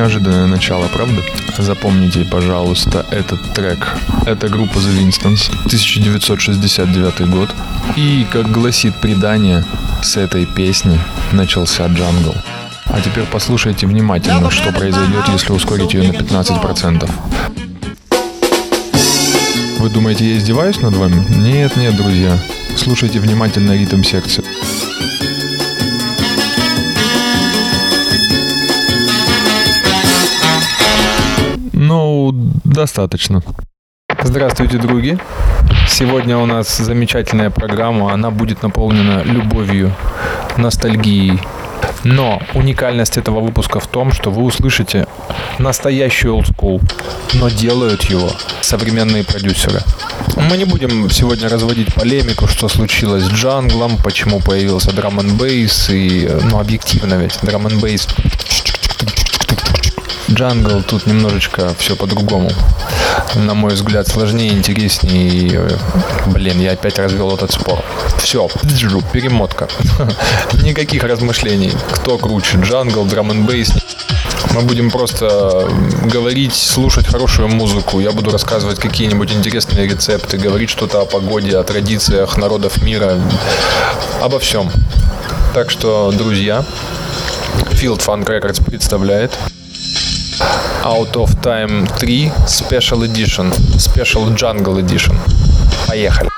Неожиданное начало, правда? Запомните, пожалуйста, этот трек. Это группа The Winstons, 1969 год. И, как гласит предание, с этой песни начался джангл. А теперь послушайте внимательно, что произойдет, если ускорить ее на 15%. Вы думаете, я издеваюсь над вами? Нет, нет, друзья. Слушайте внимательно ритм секции. Достаточно. Здравствуйте, други. Сегодня у нас замечательная программа. Она будет наполнена любовью, ностальгией. Но уникальность этого выпуска в том, что вы услышите настоящий old school, но делают его современные продюсеры. Мы не будем сегодня разводить полемику, что случилось с джанглом, почему появился драм н и, ну, объективно ведь, драм н Jungle тут немножечко все по-другому. На мой взгляд, сложнее, интереснее. Э, блин, я опять развел этот спор. Все, перемотка. Никаких размышлений. Кто круче, jungle, drum and bass. Мы будем просто говорить, слушать хорошую музыку. Я буду рассказывать какие-нибудь интересные рецепты, говорить что-то о погоде, о традициях народов мира, обо всем. Так что, друзья, Field Funk Records представляет Out of Time 3 Special Edition, Special Jungle Edition. Поехали.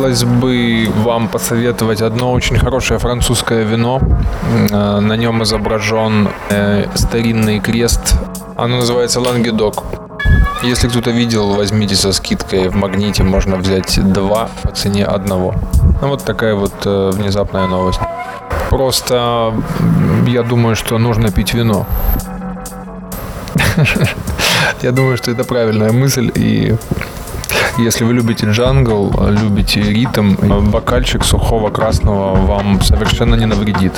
Хотелось бы вам посоветовать одно очень хорошее французское вино. Э, на нем изображен э, старинный крест. Оно называется Лангедок. Если кто-то видел, возьмите со скидкой в магните, можно взять два по цене одного. Ну, вот такая вот э, внезапная новость. Просто я думаю, что нужно пить вино. Я думаю, что это правильная мысль, и если вы любите джангл, любите ритм, бокальчик сухого красного вам совершенно не навредит.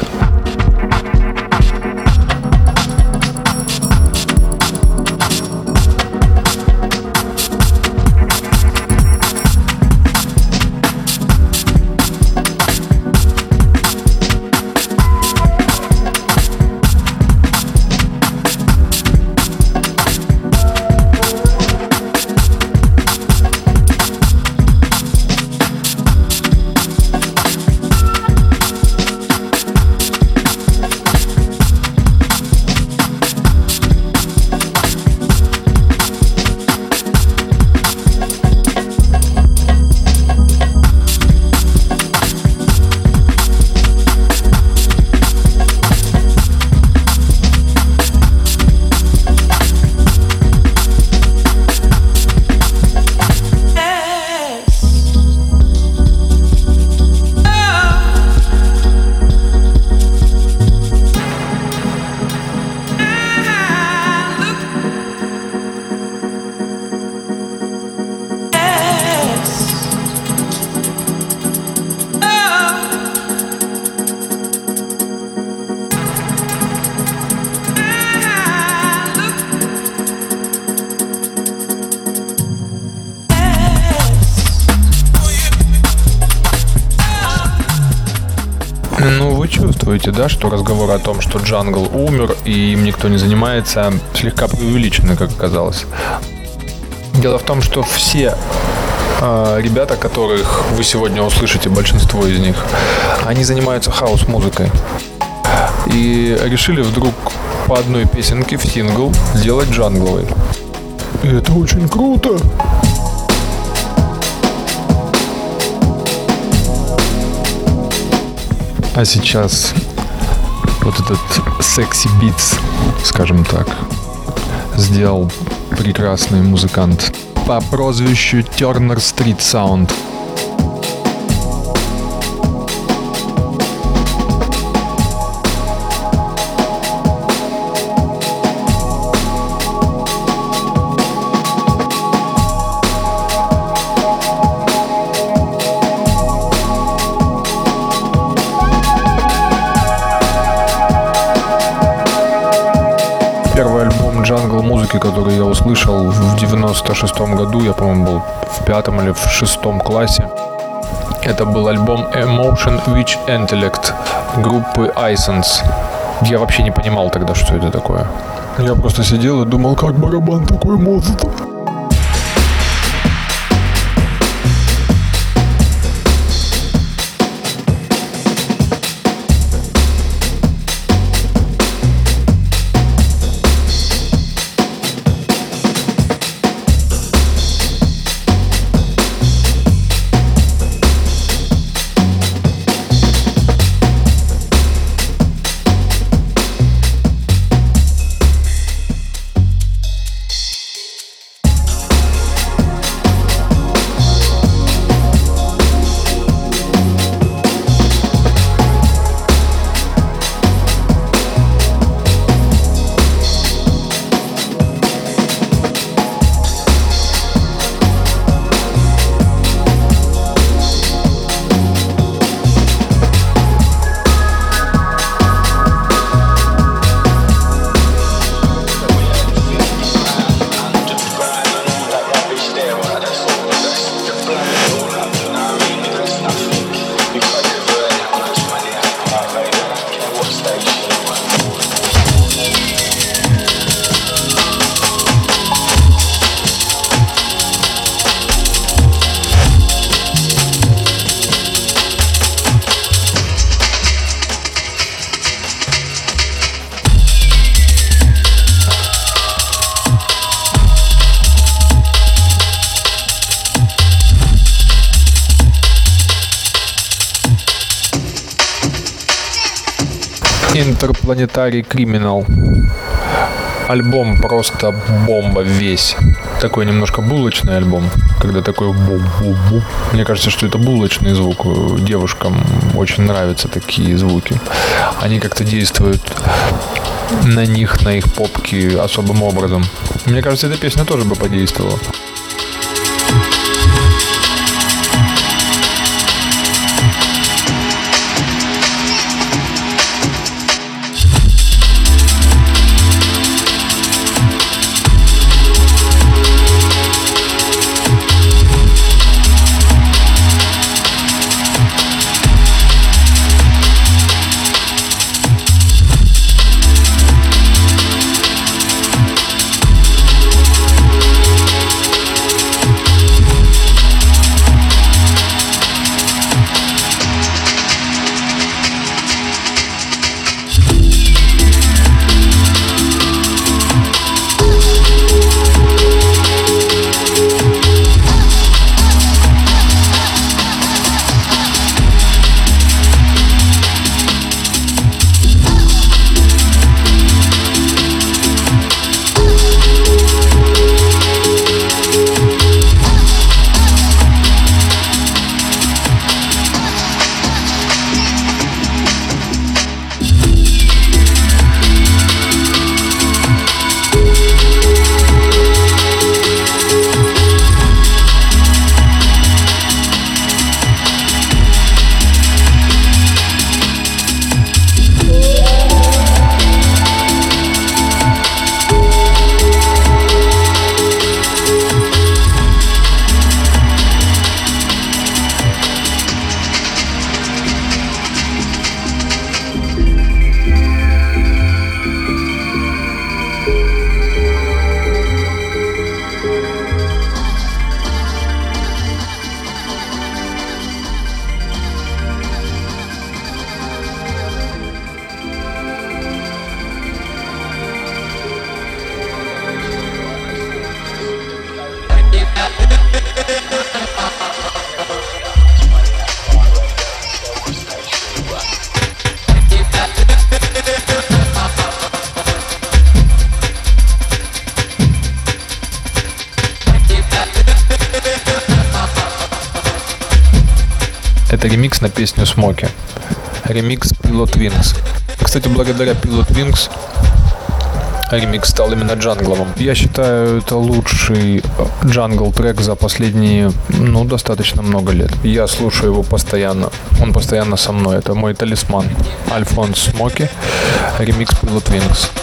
Чувствуете, да, что разговор о том, что джангл умер и им никто не занимается, слегка преувеличены, как оказалось. Дело в том, что все э, ребята, которых вы сегодня услышите, большинство из них, они занимаются хаос-музыкой. И решили вдруг по одной песенке в сингл сделать джангловый. И это очень круто. А сейчас вот этот секси битс, скажем так, сделал прекрасный музыкант по прозвищу Turner Street Sound. Услышал в 96 году. Я, по-моему, был в пятом или в шестом классе. Это был альбом Emotion Which Intellect группы Isons. Я вообще не понимал тогда, что это такое. Я просто сидел и думал, как барабан такой может. Интерпланетарий Криминал. Альбом просто бомба весь. Такой немножко булочный альбом, когда такой бу-бу-бу. Мне кажется, что это булочный звук. Девушкам очень нравятся такие звуки. Они как-то действуют на них, на их попки особым образом. Мне кажется, эта песня тоже бы подействовала. На песню Смоки. Ремикс Pilot Wings. Кстати, благодаря Pilot Wings ремикс стал именно джангловым. Я считаю, это лучший э, джангл трек за последние, ну, достаточно много лет. Я слушаю его постоянно. Он постоянно со мной. Это мой талисман. Альфонс Смоки. Ремикс Pilot Wings.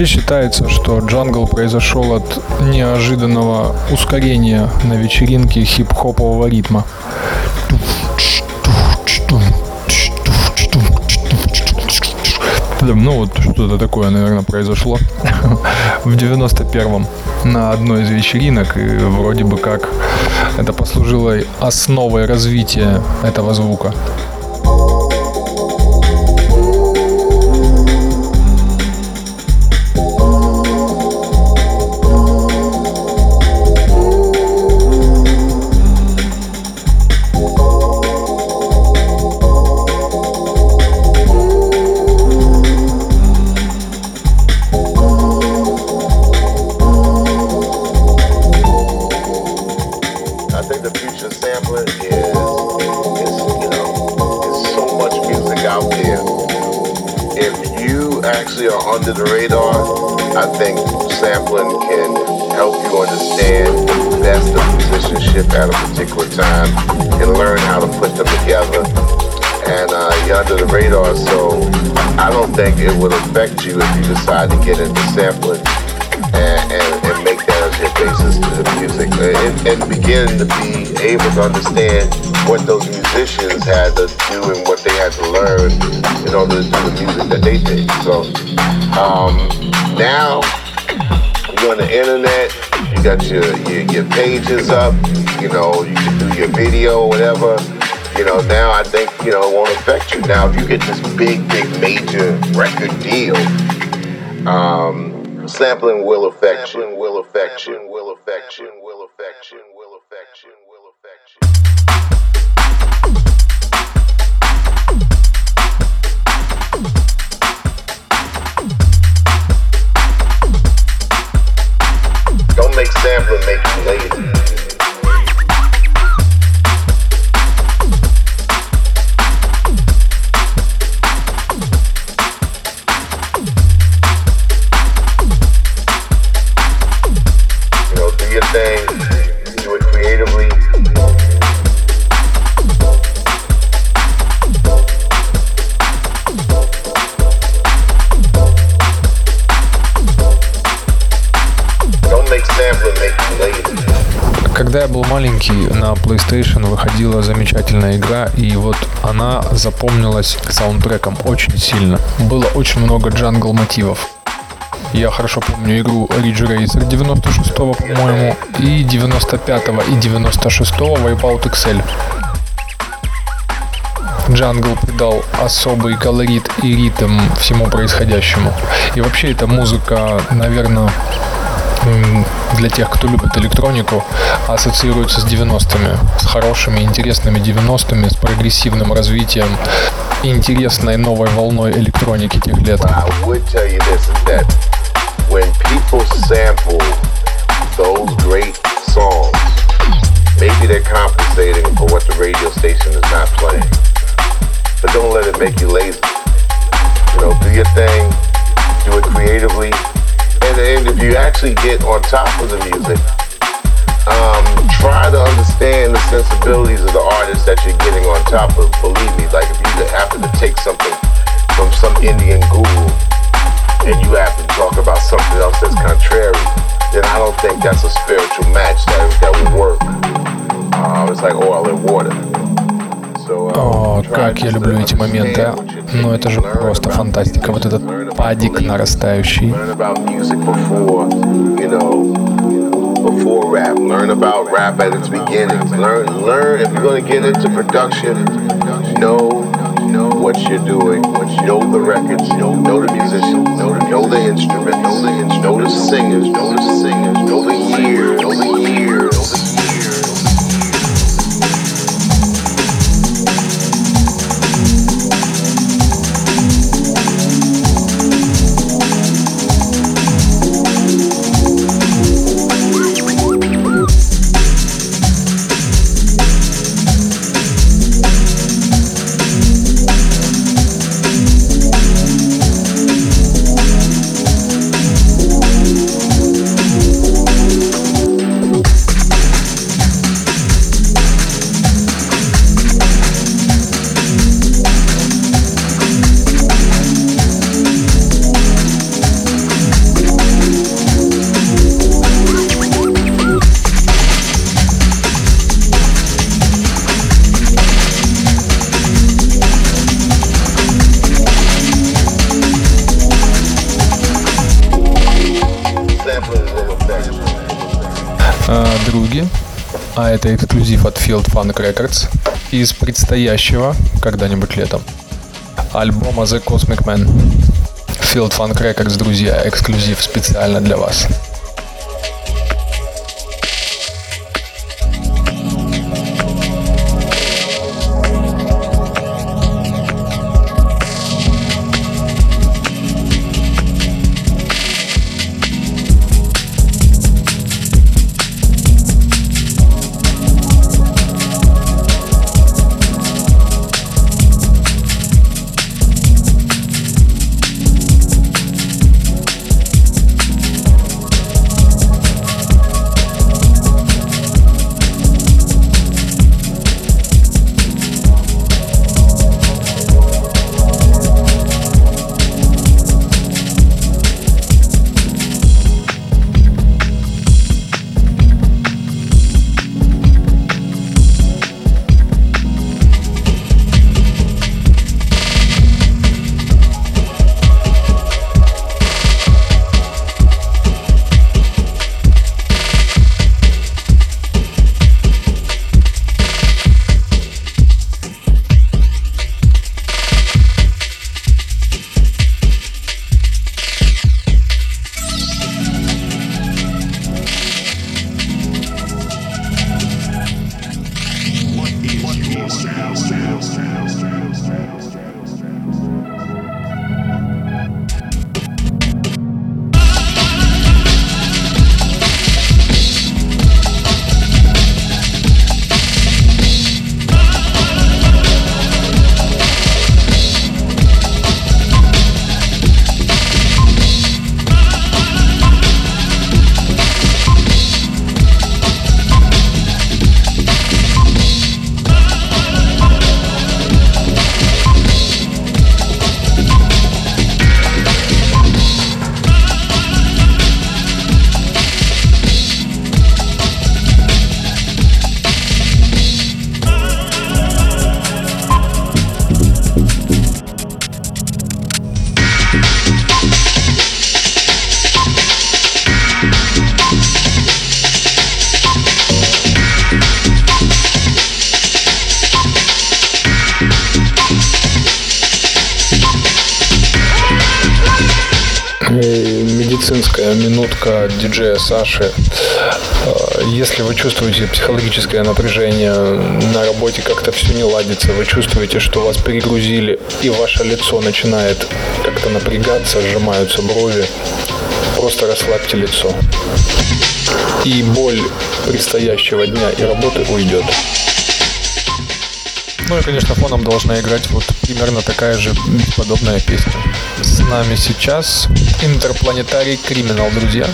Вообще считается, что джангл произошел от неожиданного ускорения на вечеринке хип-хопового ритма. Ну вот что-то такое, наверное, произошло в 91-м на одной из вечеринок, и вроде бы как это послужило основой развития этого звука. To understand what those musicians had to do and what they had to learn in order to do the music that they did. So um, now you're on the internet, you got your, your, your pages up, you know, you can do your video whatever you know, now I think, you know, it won't affect you. Now, if you get this big, big, major record deal, um, sampling will affect you. Will affect you. Will affect you. Will affect you. Will affect you. Will affect sampler make you lazy. Когда я был маленький, на PlayStation выходила замечательная игра, и вот она запомнилась саундтреком очень сильно. Было очень много jungle мотивов. Я хорошо помню игру Ridge Racer 96-го, по-моему, и 95-го, и 96-го Wipeout XL. Jungle придал особый колорит и ритм всему происходящему. И вообще эта музыка, наверное, для тех, кто любит электронику, ассоциируется с 90-ми, с хорошими, интересными 90-ми, с прогрессивным развитием интересной новой волной электроники тех лет. Maybe they're compensating for what the radio station is not playing. But don't let it make you lazy. You know, do your thing, do it creatively, and, and if you actually get on top of the music, um, try to understand the sensibilities of the artist that you're getting on top of. Believe me, like if you happen to take something from some Indian guru and you happen to talk about something else that's contrary, then I don't think that's a spiritual match that, that would work. Uh, it's like oil and water. О, как я люблю эти моменты. Ну, это же просто фантастика. Вот этот падик нарастающий. Before rap, learn about rap at its beginnings. Learn, learn if you're going to get into production. Know, know what you're doing. Know the records. Know, know the musicians. Know, know the instruments. Know the, know the singers. Know the singers. Know the year. Know the year. А это эксклюзив от Field Funk Records из предстоящего когда-нибудь летом альбома The Cosmic Man. Field Funk Records, друзья, эксклюзив специально для вас. Саши. Э, если вы чувствуете психологическое напряжение на работе, как-то все не ладится, вы чувствуете, что вас перегрузили, и ваше лицо начинает как-то напрягаться, сжимаются брови, просто расслабьте лицо. И боль предстоящего дня и работы уйдет. Ну и, конечно, фоном должна играть вот примерно такая же бесподобная песня. С нами сейчас Интерпланетарий Криминал, друзья.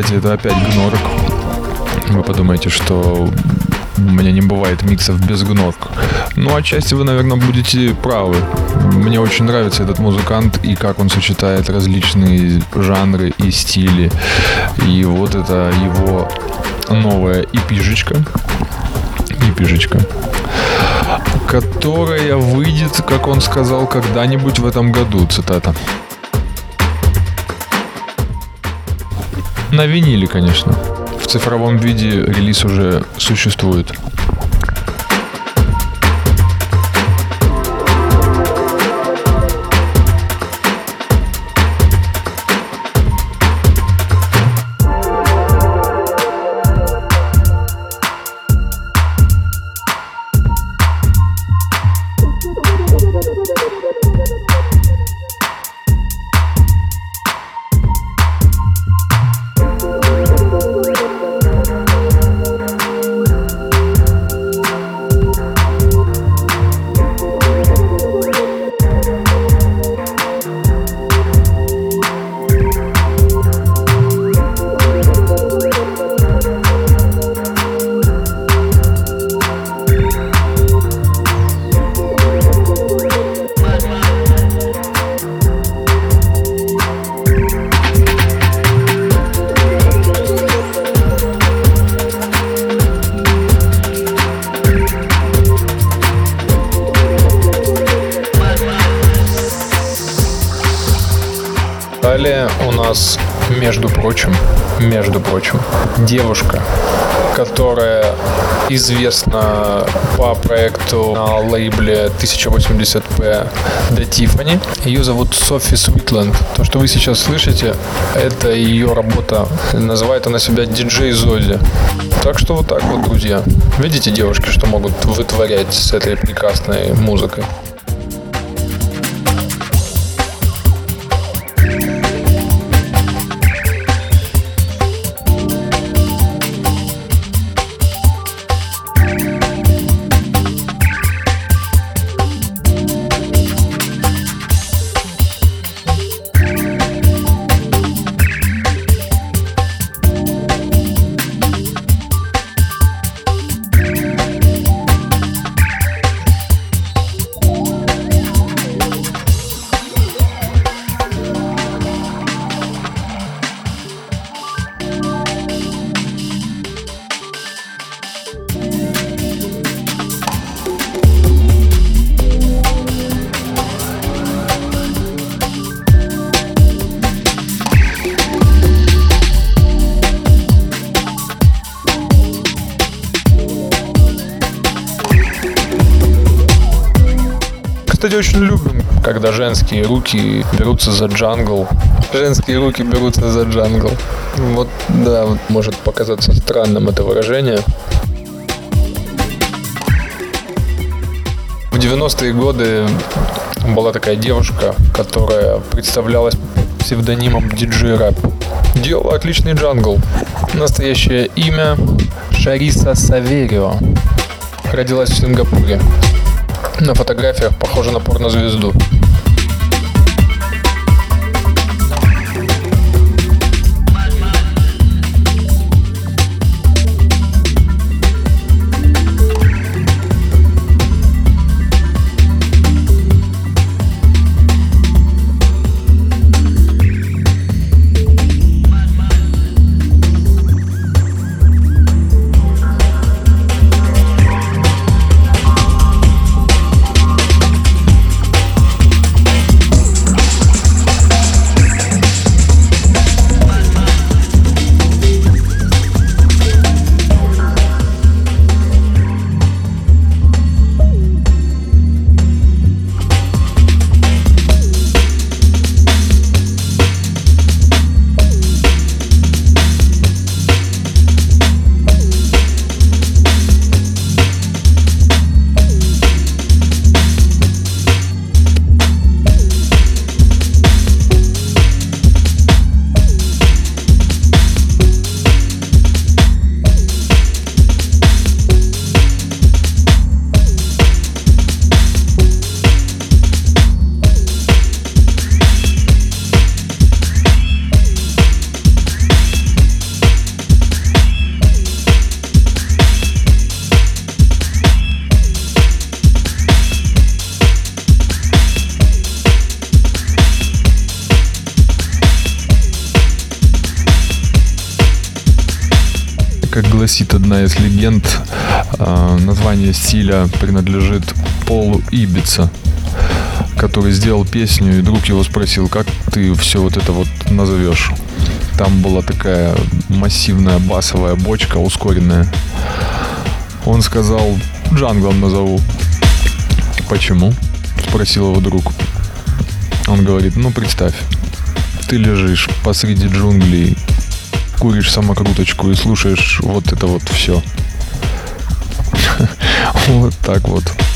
Кстати, это опять гнорок. Вы подумаете, что у меня не бывает миксов без гнорк. Ну, отчасти вы, наверное, будете правы. Мне очень нравится этот музыкант и как он сочетает различные жанры и стили. И вот это его новая эпижечка. Эпижечка которая выйдет, как он сказал, когда-нибудь в этом году, цитата. На виниле, конечно. В цифровом виде релиз уже существует. Девушка, которая известна по проекту на лейбле 1080p The Tiffany. Ее зовут Софи Свитленд. То, что вы сейчас слышите, это ее работа. Называет она себя диджей Зоди. Так что вот так вот, друзья. Видите, девушки, что могут вытворять с этой прекрасной музыкой? Очень любим, когда женские руки берутся за джангл. Женские руки берутся за джангл. Вот, да, может показаться странным это выражение. В 90-е годы была такая девушка, которая представлялась псевдонимом диджей рэп. Делала отличный джангл. Настоящее имя Шариса Саверио. Родилась в Сингапуре. На фотографиях похожа на порнозвезду. Легенд, а, название стиля принадлежит Полу Ибица, который сделал песню, и друг его спросил, как ты все вот это вот назовешь. Там была такая массивная басовая бочка, ускоренная. Он сказал, джанглом назову. Почему? Спросил его друг. Он говорит, ну представь, ты лежишь посреди джунглей, куришь самокруточку и слушаешь вот это вот все. Вот так вот.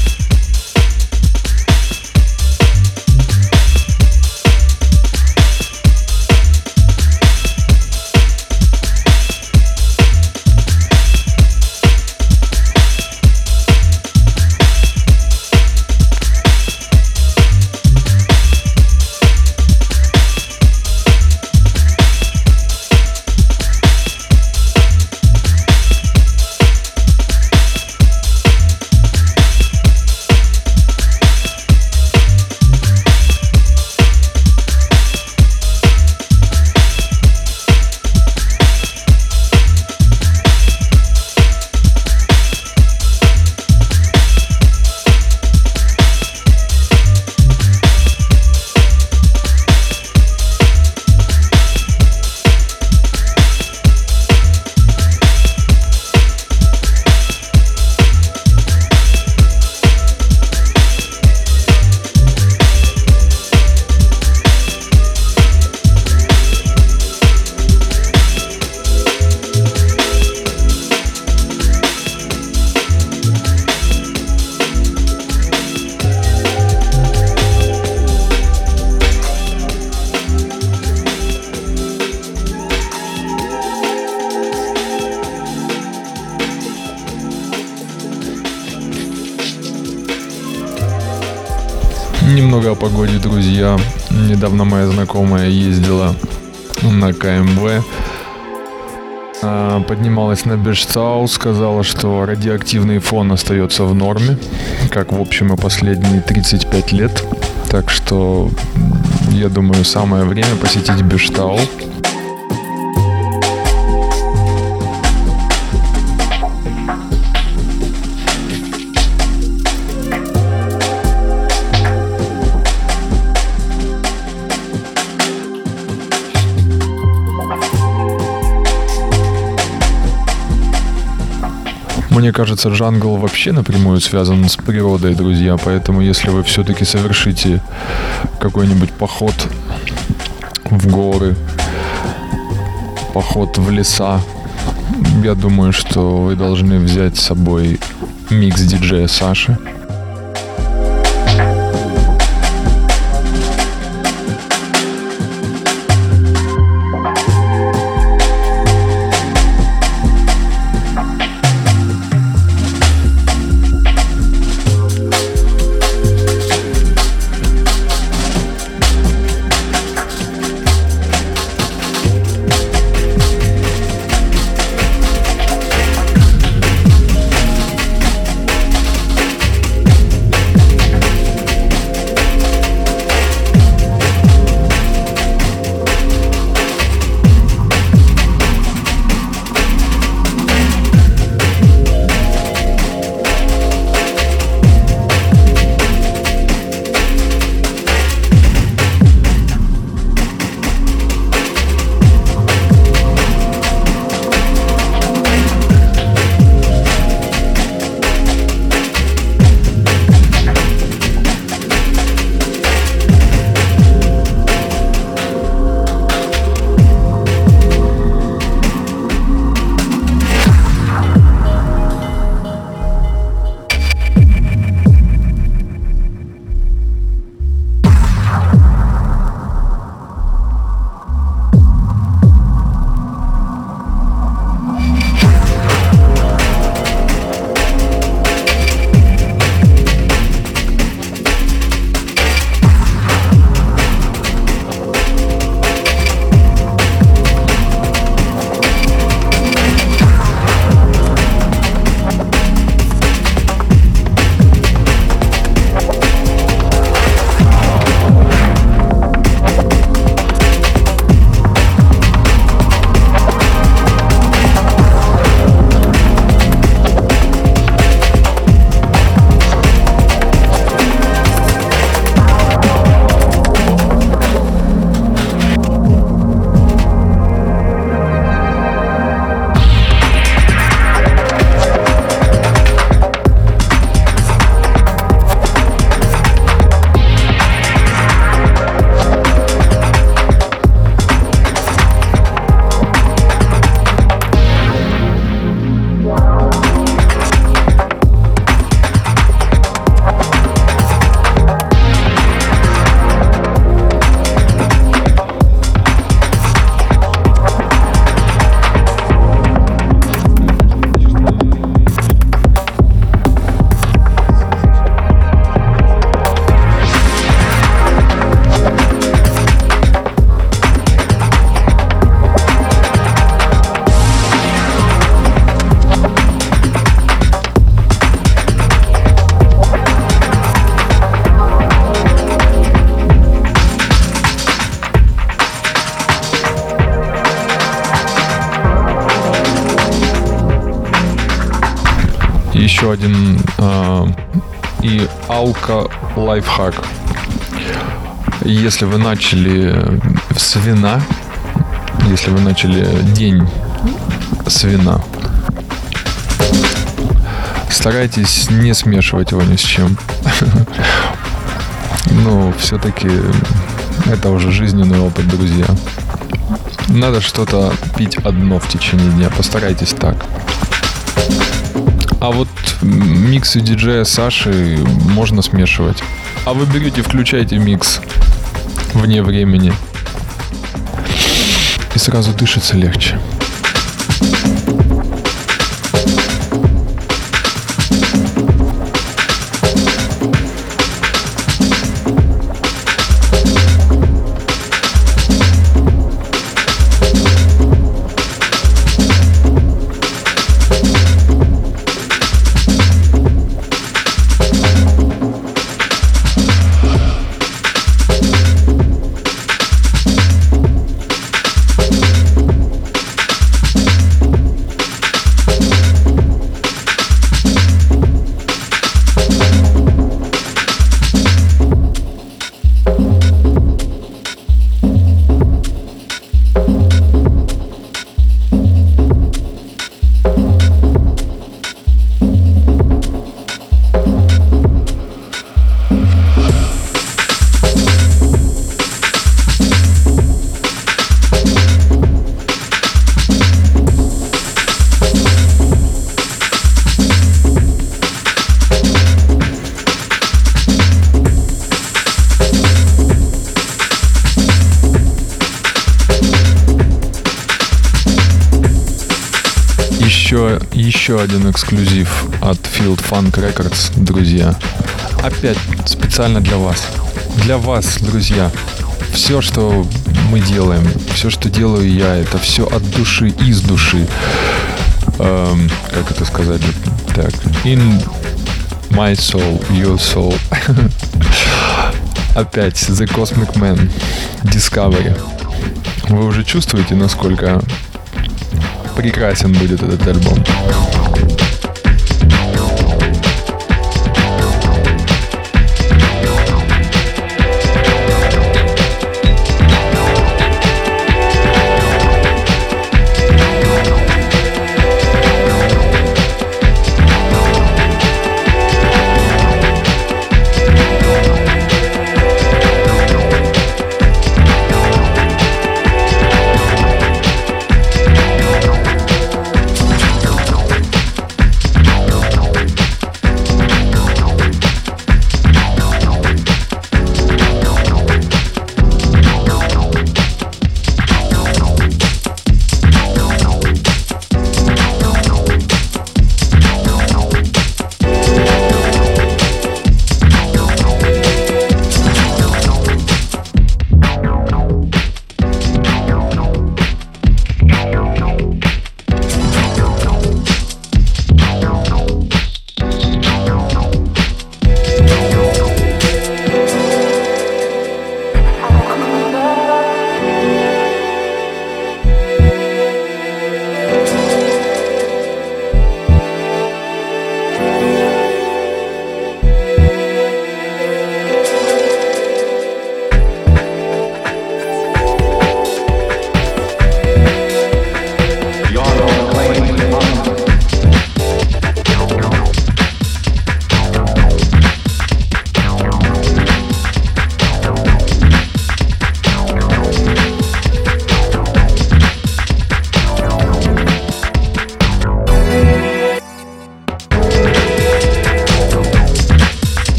Друзья. Недавно моя знакомая ездила на КМВ, а, поднималась на Бешцау, сказала, что радиоактивный фон остается в норме, как в общем и последние 35 лет. Так что я думаю, самое время посетить Бештау. Мне кажется, джангл вообще напрямую связан с природой, друзья. Поэтому, если вы все-таки совершите какой-нибудь поход в горы, поход в леса, я думаю, что вы должны взять с собой микс диджея Саши. Еще один э, и алка лайфхак. Если вы начали с вина, если вы начали день с вина, старайтесь не смешивать его ни с чем. Ну, все-таки это уже жизненный опыт, друзья. Надо что-то пить одно в течение дня. Постарайтесь так. А вот миксы диджея Саши можно смешивать. А вы берете, включаете микс вне времени. И сразу дышится легче. Еще один эксклюзив от Field Funk Records, друзья. Опять специально для вас. Для вас, друзья. Все, что мы делаем, все, что делаю я, это все от души, из души. Эм, как это сказать? Так. In my soul, your soul. Опять The Cosmic Man Discovery. Вы уже чувствуете, насколько прекрасен будет этот альбом.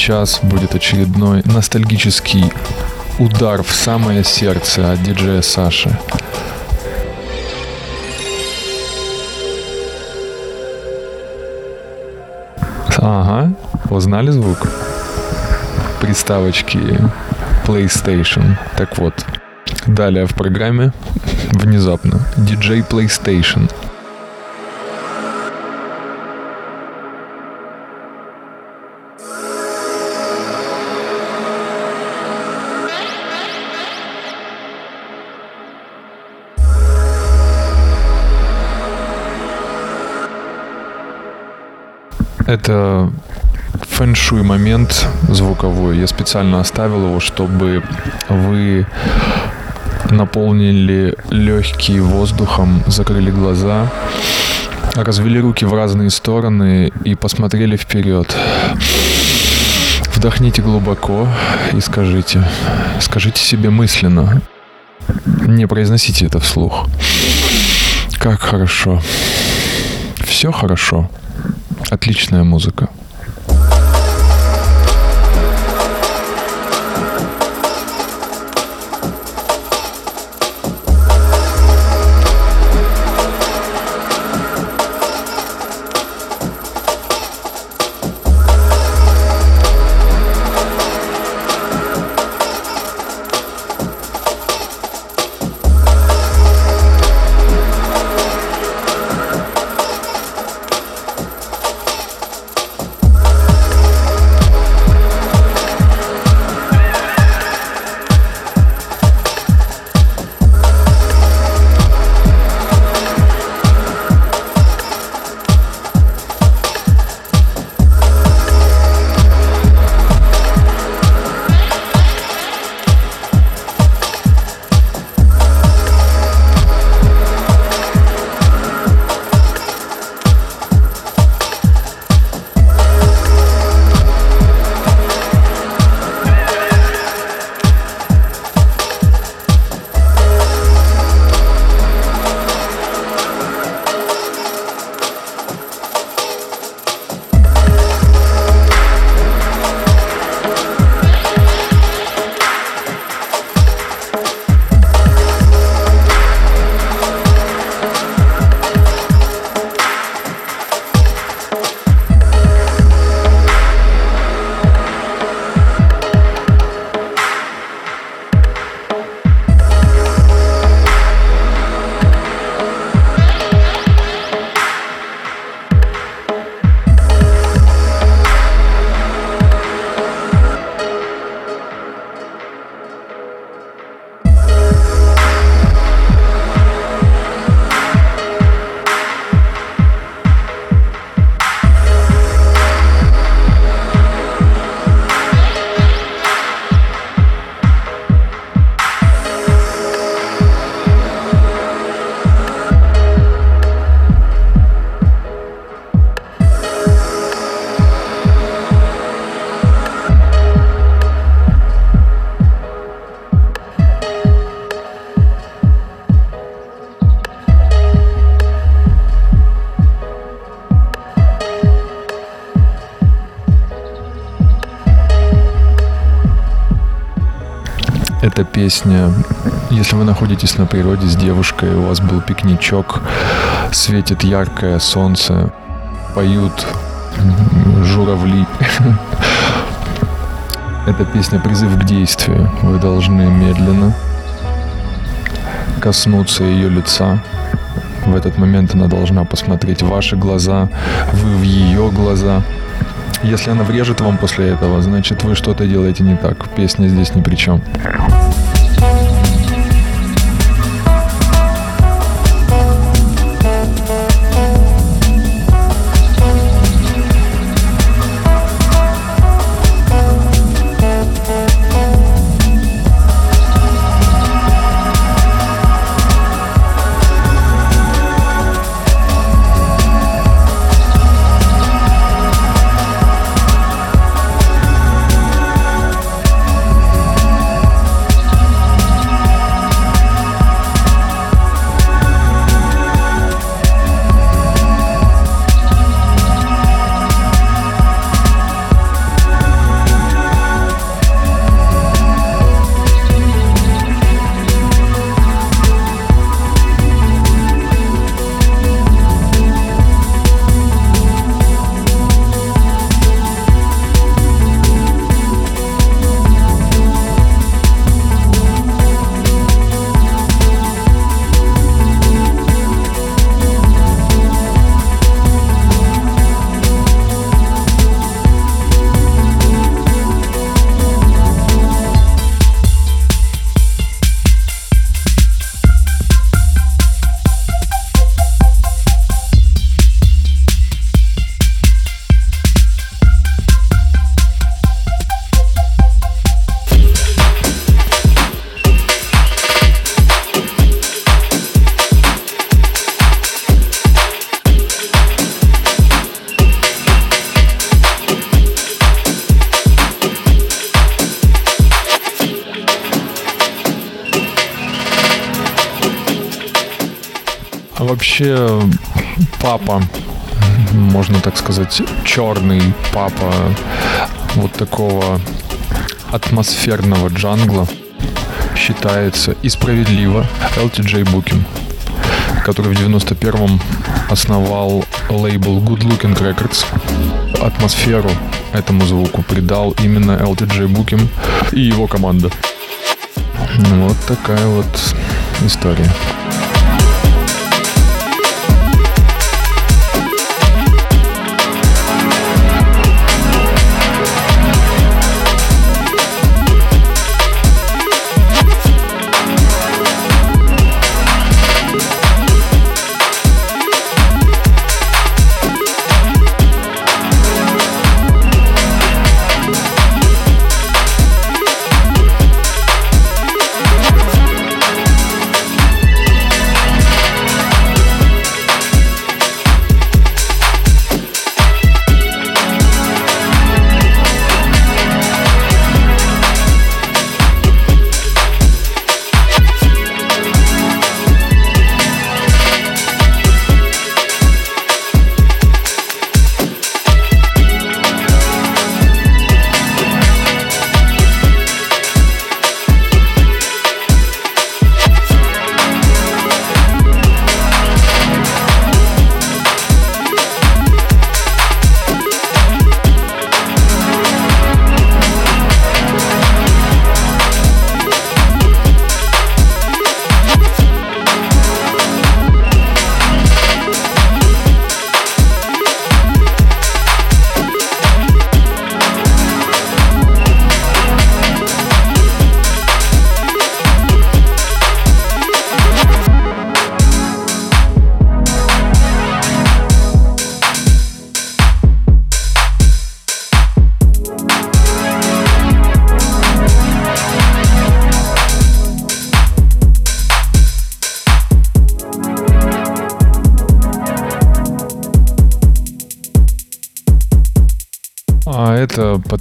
Сейчас будет очередной ностальгический удар в самое сердце от диджея Саши. Ага, узнали звук? Приставочки PlayStation. Так вот, далее в программе внезапно DJ PlayStation. Это фэншуй момент звуковой. Я специально оставил его, чтобы вы наполнили легкие воздухом, закрыли глаза, развели руки в разные стороны и посмотрели вперед. Вдохните глубоко и скажите, скажите себе мысленно, не произносите это вслух. Как хорошо. Все хорошо. Отличная музыка. Эта песня, если вы находитесь на природе с девушкой, у вас был пикничок, светит яркое солнце, поют журавли. Эта песня призыв к действию. Вы должны медленно коснуться ее лица. В этот момент она должна посмотреть в ваши глаза, вы в ее глаза. Если она врежет вам после этого, значит вы что-то делаете не так. Песня здесь ни при чем. Вообще, папа, можно так сказать, черный папа вот такого атмосферного джангла считается и справедливо LTJ Booking, который в 91-м основал лейбл Good Looking Records. Атмосферу этому звуку придал именно LTJ Booking и его команда. Вот такая вот история.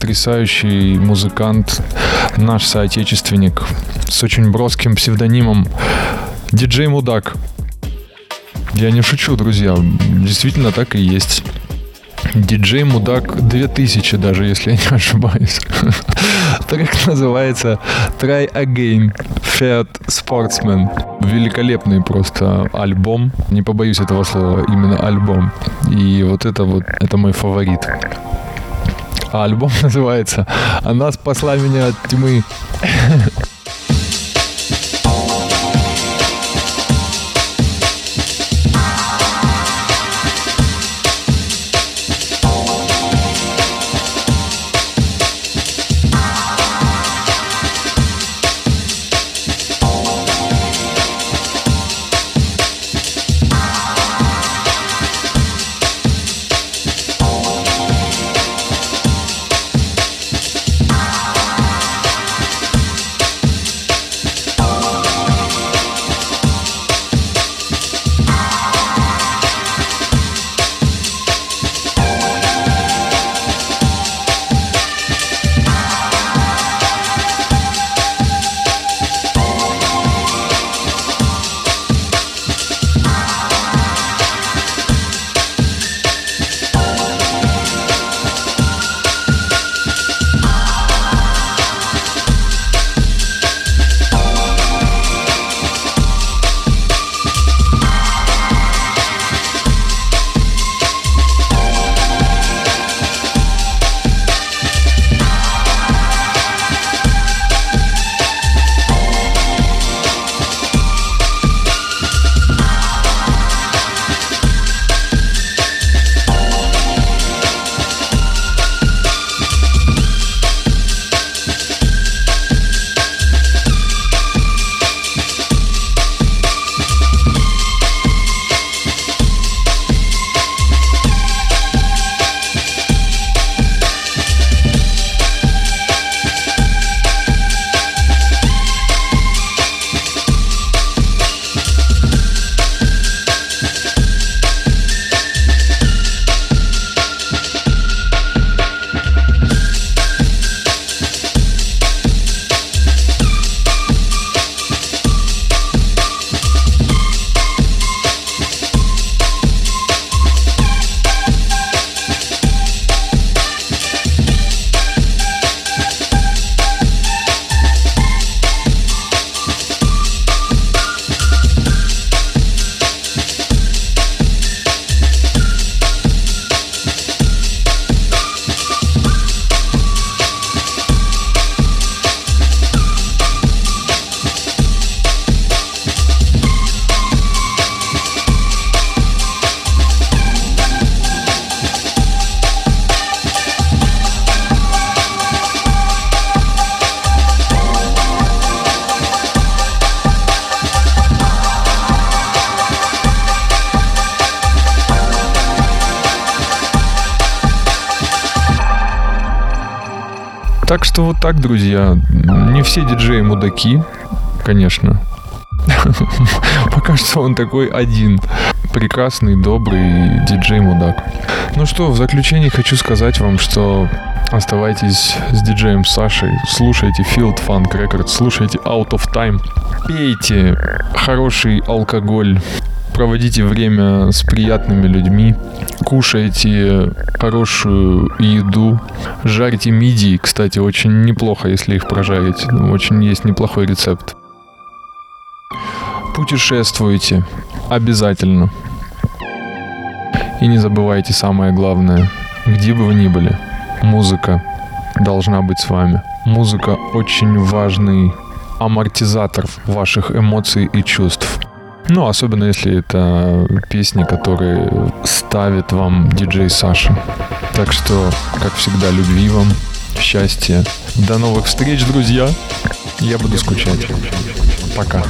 Потрясающий музыкант, наш соотечественник с очень броским псевдонимом Диджей Мудак. Я не шучу, друзья, действительно так и есть. Диджей Мудак 2000 даже, если я не ошибаюсь. Трек называется Try Again Fiat Sportsman. Великолепный просто альбом. Не побоюсь этого слова, именно альбом. И вот это вот, это мой фаворит. А альбом называется «Она спасла меня от тьмы». Так что вот так, друзья. Не все диджеи мудаки, конечно. Пока что он такой один. Прекрасный, добрый диджей-мудак. Ну что, в заключение хочу сказать вам, что оставайтесь с диджеем Сашей, слушайте Field Funk Records, слушайте Out of Time, пейте хороший алкоголь, проводите время с приятными людьми, кушайте хорошую еду, жарьте мидии, кстати, очень неплохо, если их прожарить, очень есть неплохой рецепт. Путешествуйте, обязательно. И не забывайте самое главное, где бы вы ни были, музыка должна быть с вами. Музыка очень важный амортизатор ваших эмоций и чувств. Ну, особенно если это песни, которые ставит вам диджей Саша. Так что, как всегда, любви вам, счастья. До новых встреч, друзья. Я буду скучать. Пока.